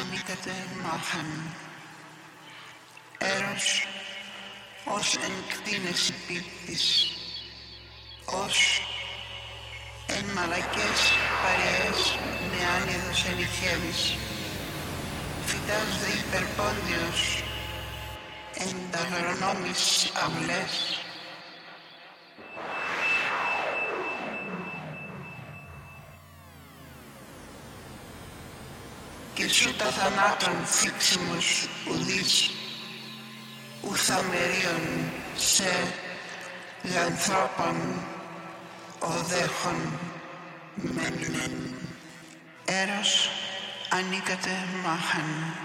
ανήκατε μάχαν. Έρος ως εν κτίνεση πίπτης, ως εν μαλακές παρέες με άνεδος ενηχεύης, φυτάς δε υπερπόντιος εν τα αγρονόμης αυλές, και σου τα θανάτων φύξιμος ουδείς ουθαμερίων σε λανθρώπων οδέχων μένουν. Έρος ανήκατε μάχαν.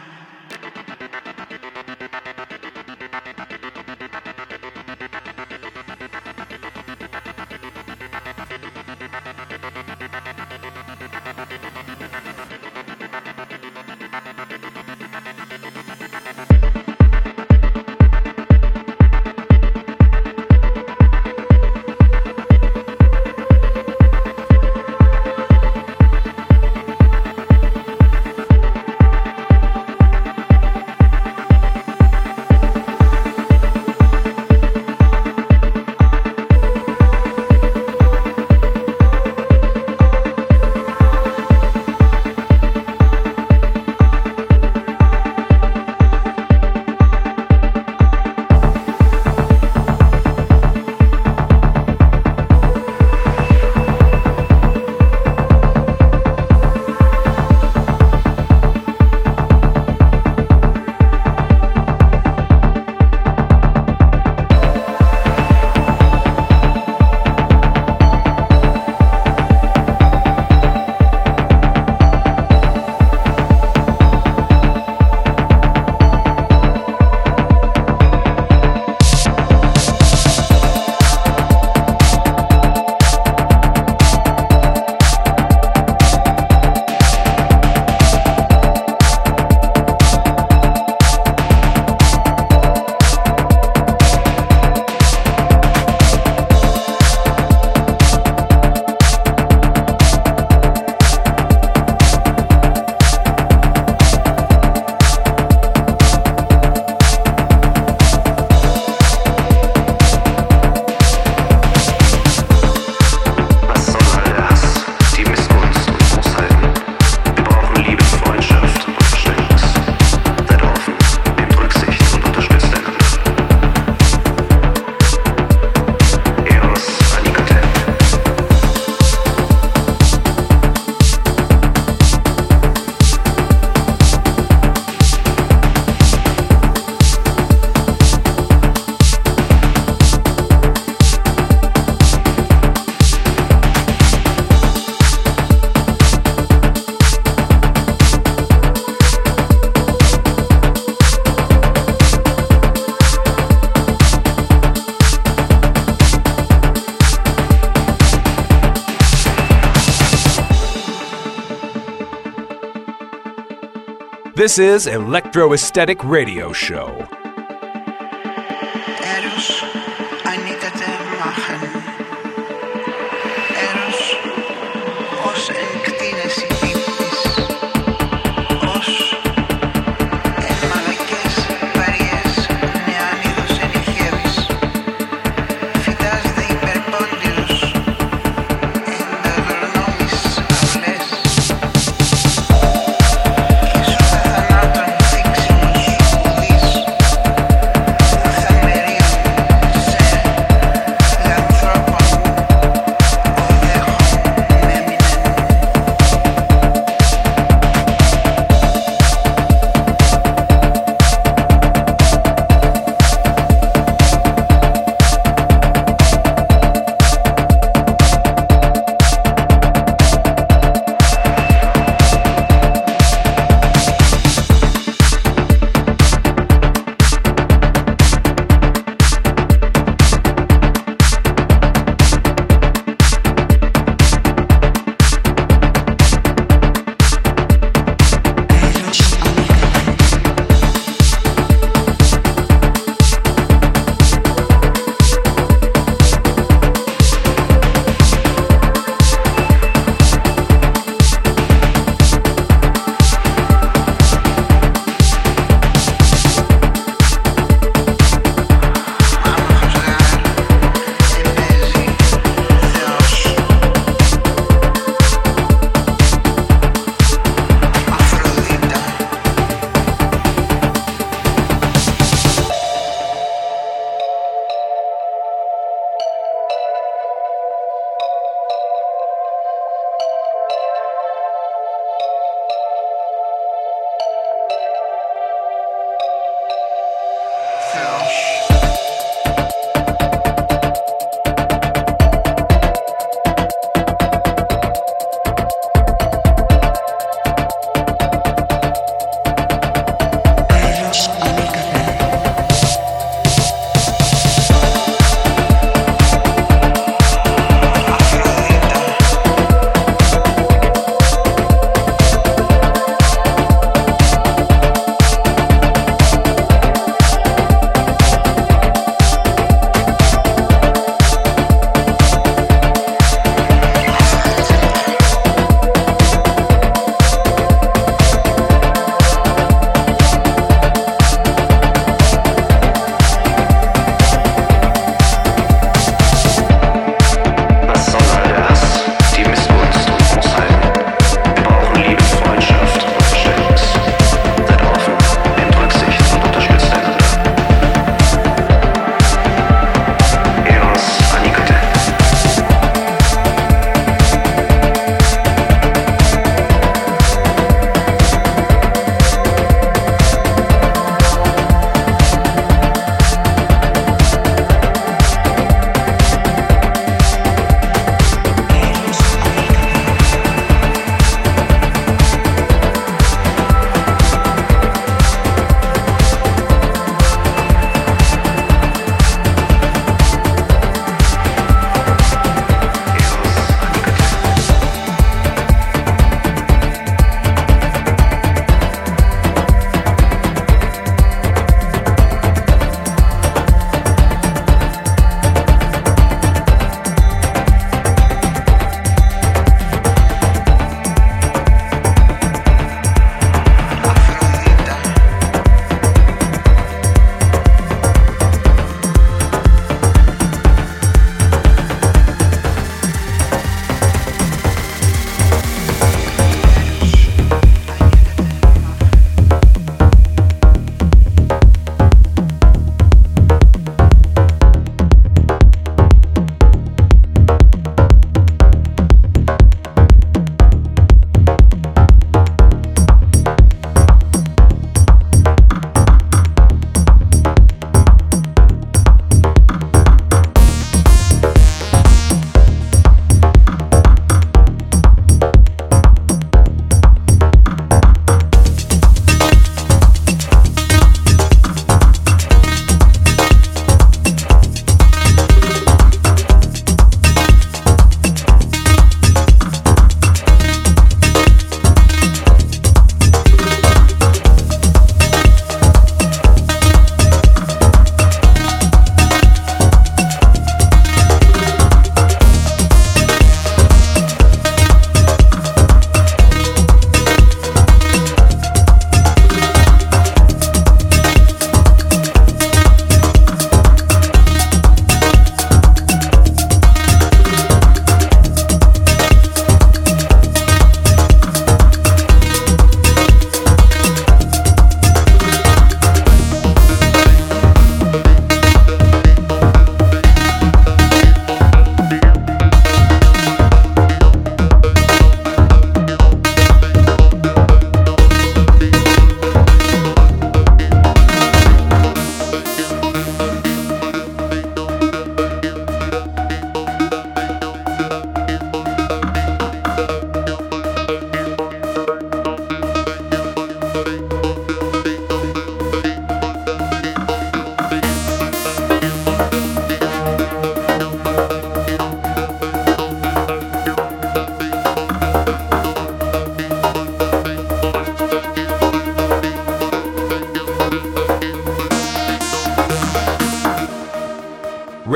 This is Electro Aesthetic Radio Show.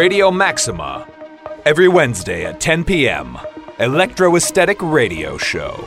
Radio Maxima. Every Wednesday at 10 p.m. Electro Aesthetic Radio Show.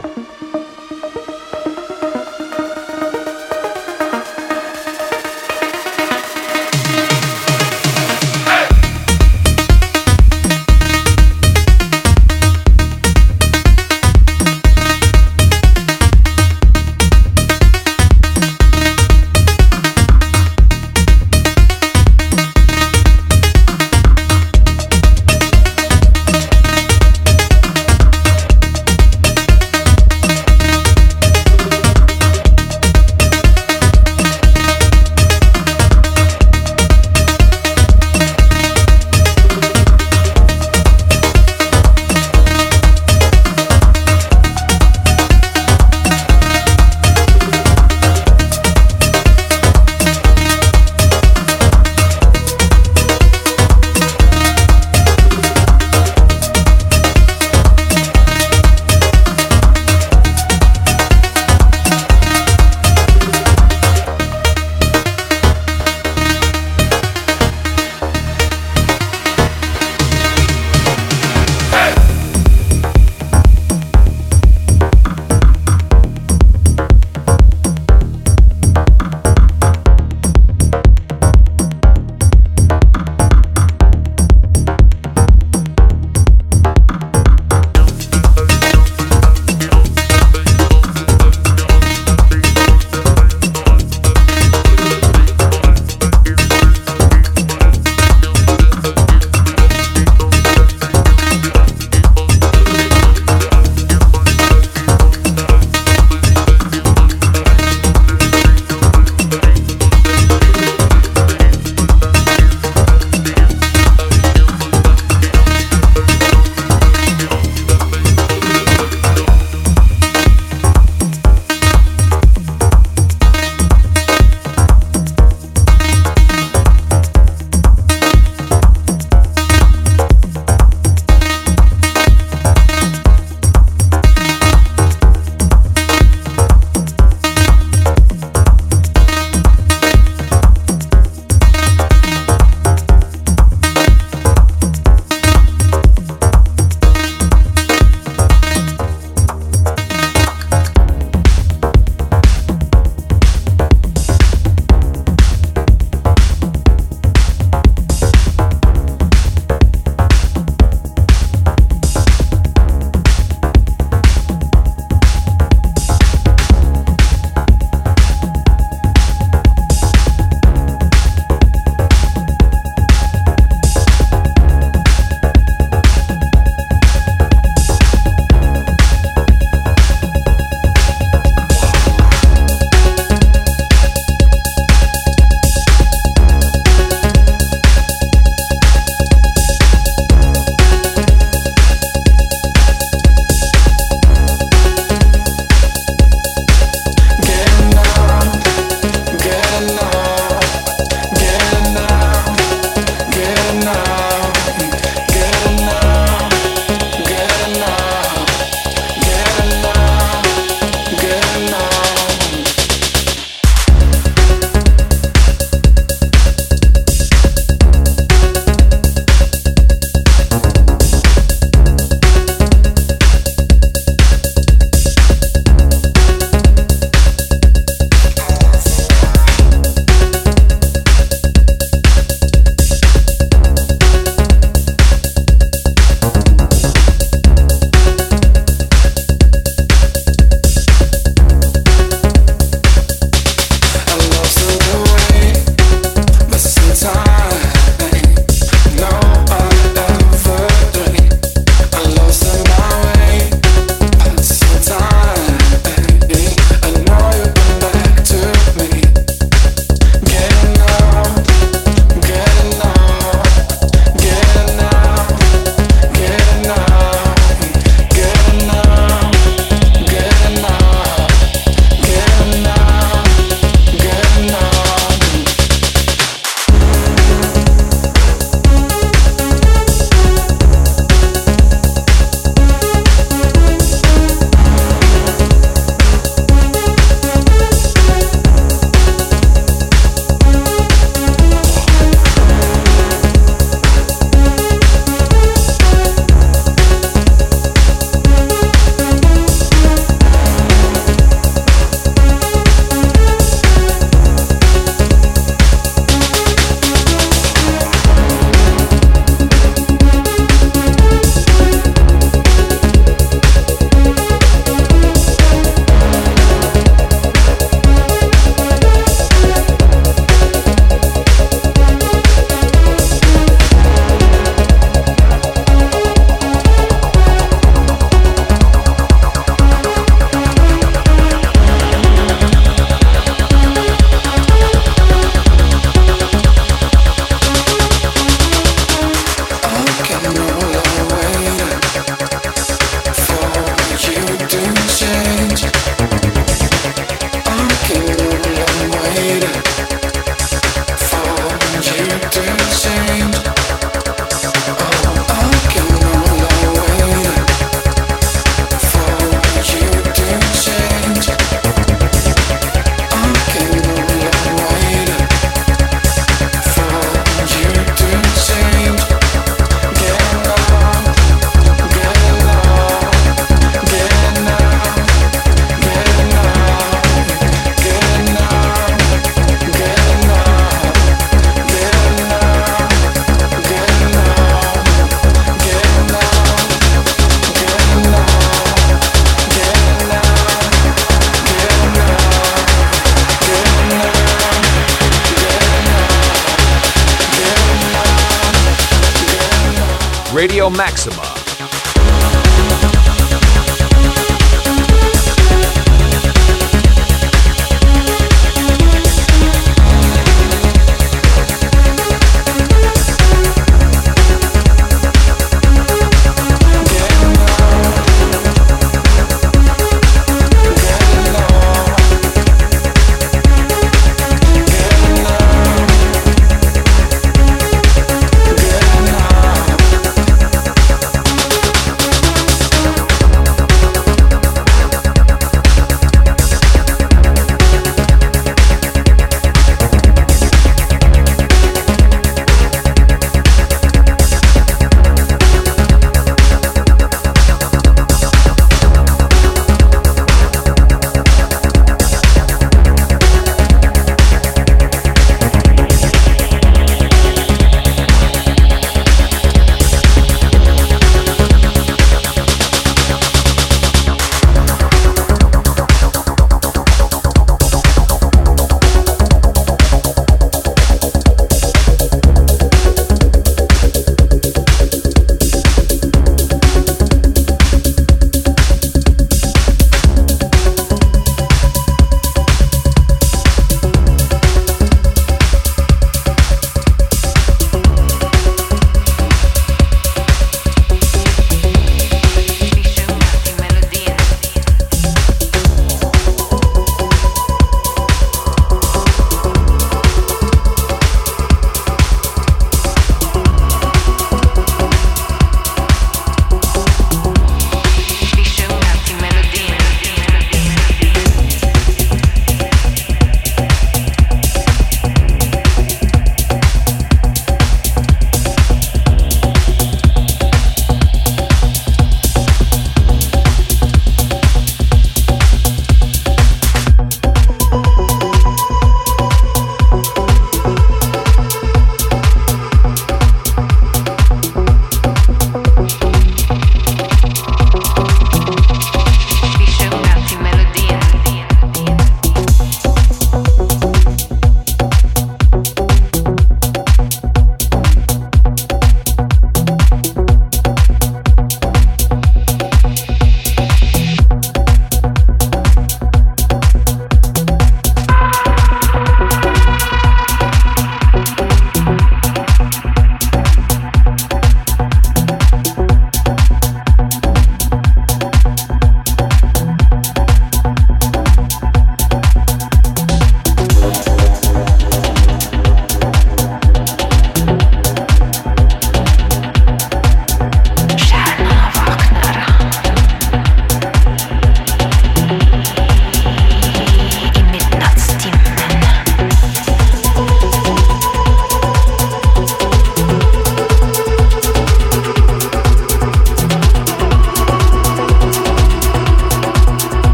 Radio Maxima.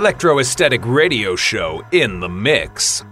Electro Aesthetic Radio Show in the mix.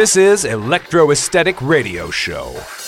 This is Electro Aesthetic Radio Show.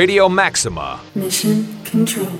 Radio Maxima. Mission control.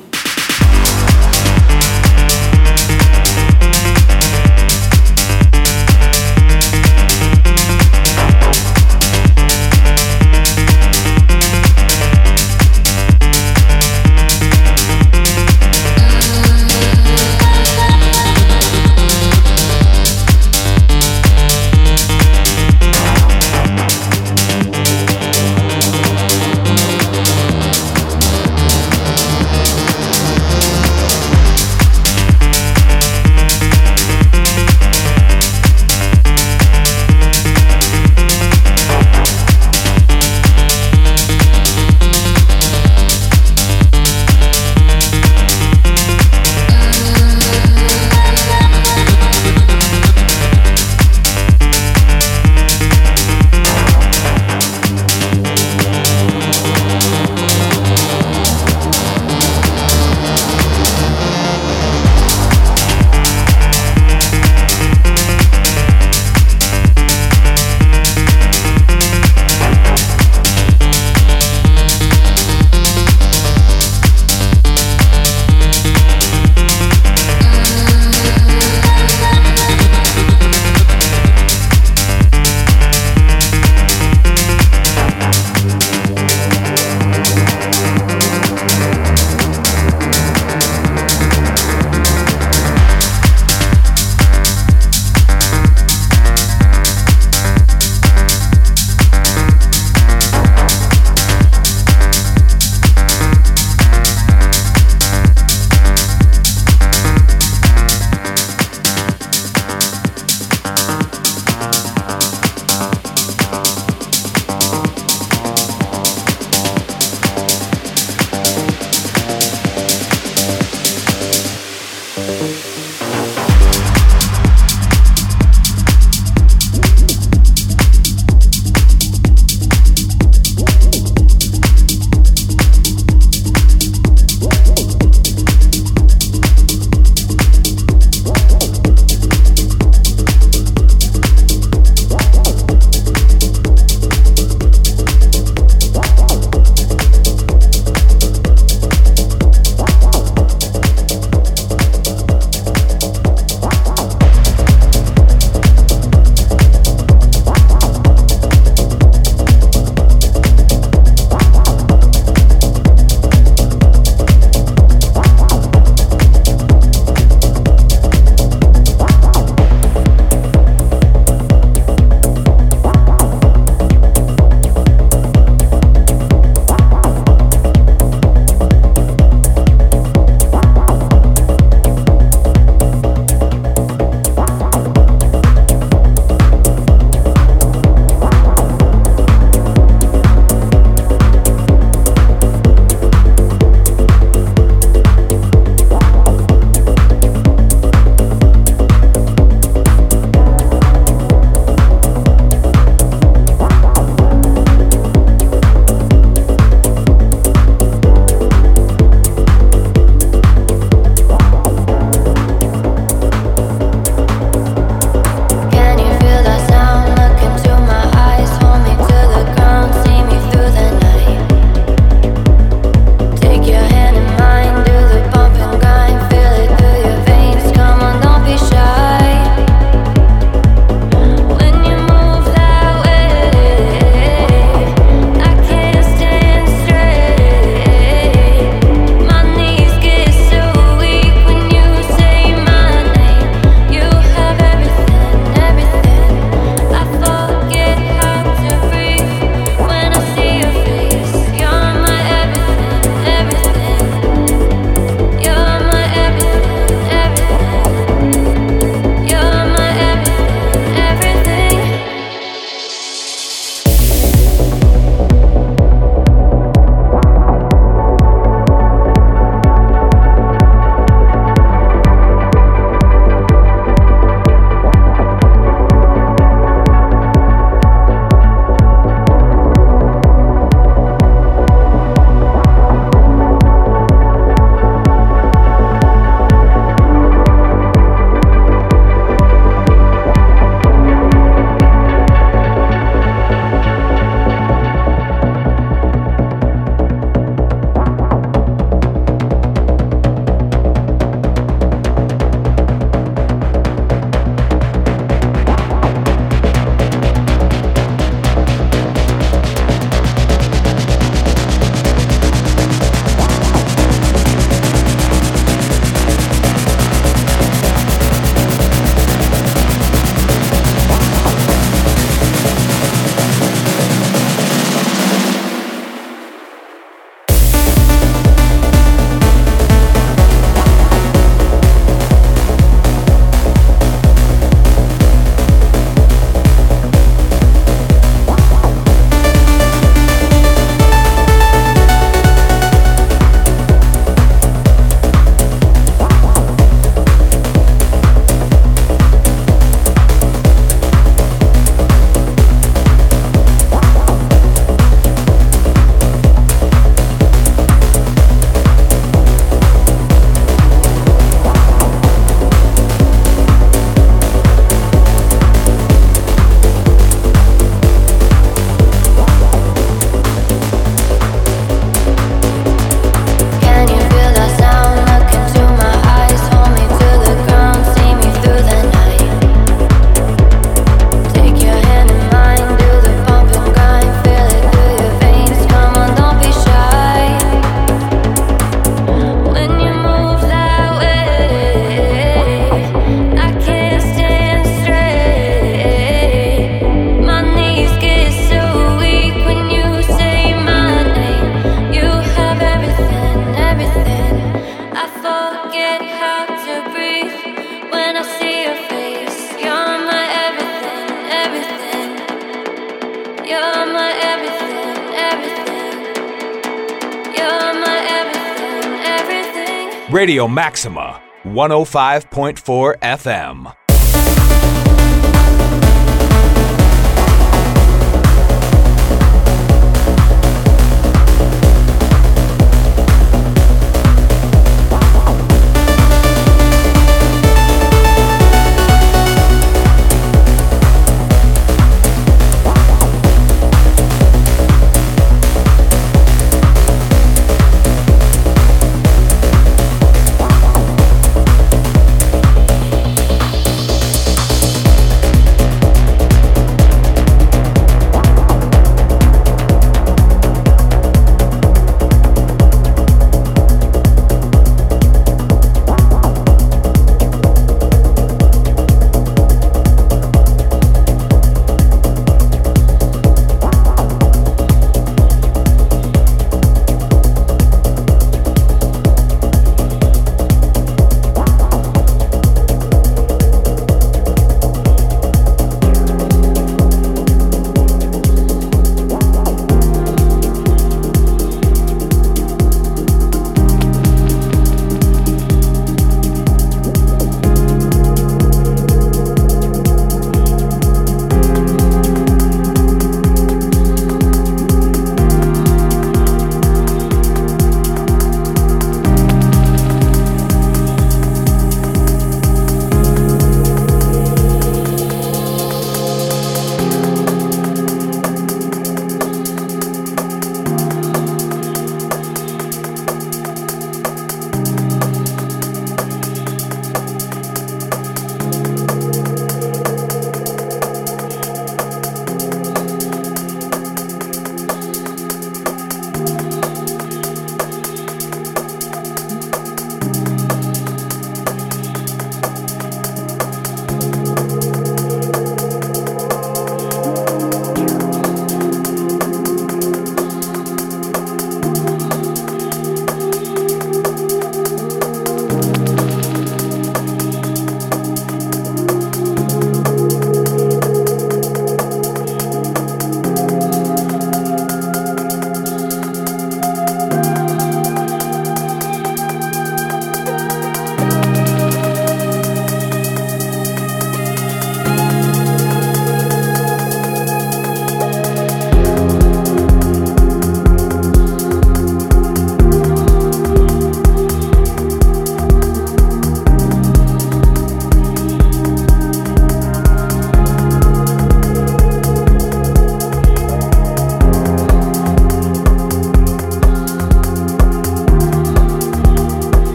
Radio Maxima, 105.4 FM.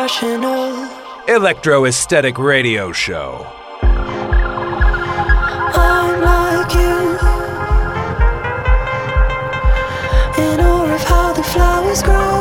irrational. Electro Aesthetic Radio Show. flowers grow